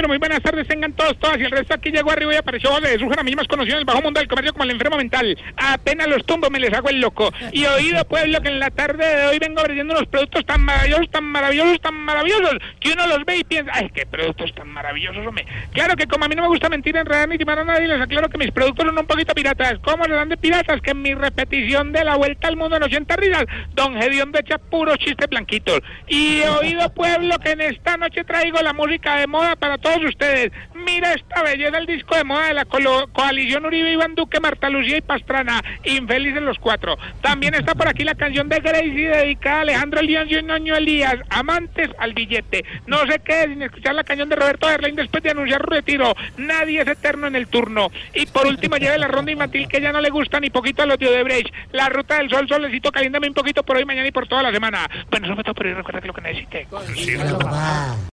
pero muy buenas tardes, tengan todos, todas. Y el resto aquí llegó arriba y apareció de Sújar, a mí más conocido en el bajo mundo del comercio como el enfermo mental. Apenas los tumbo, me les hago el loco. Y oído, pueblo, que en la tarde de hoy vengo vendiendo unos productos tan maravillosos, tan maravillosos, tan maravillosos, que uno los ve y piensa, ay, qué productos tan maravillosos, hombre. Claro que como a mí no me gusta mentir, enredar ni timar a nadie, les aclaro que mis productos son un poquito piratas. ¿Cómo le dan de piratas? Que en mi repetición de la vuelta al mundo en 80 risas, don Gedión de echa puros chistes blanquitos. Y oído, pueblo, que en esta noche traigo la música de moda para todos ustedes. Mira esta belleza, el disco de moda de la coalición Uribe, Iván Duque, Marta Lucía y Pastrana. Infelices los cuatro. También está por aquí la canción de Gracie dedicada a Alejandro León y Noño Elías. Amantes al billete. No se quede sin escuchar la canción de Roberto Erlain después de anunciar retiro. Nadie es eterno en el turno. Y por último, lleve la ronda infantil que ya no le gusta ni poquito a los de Odebrecht. La ruta del sol, solecito, caliéntame un poquito por hoy, mañana y por toda la semana. Bueno, eso fue todo por hoy. Recuerda que lo que necesite.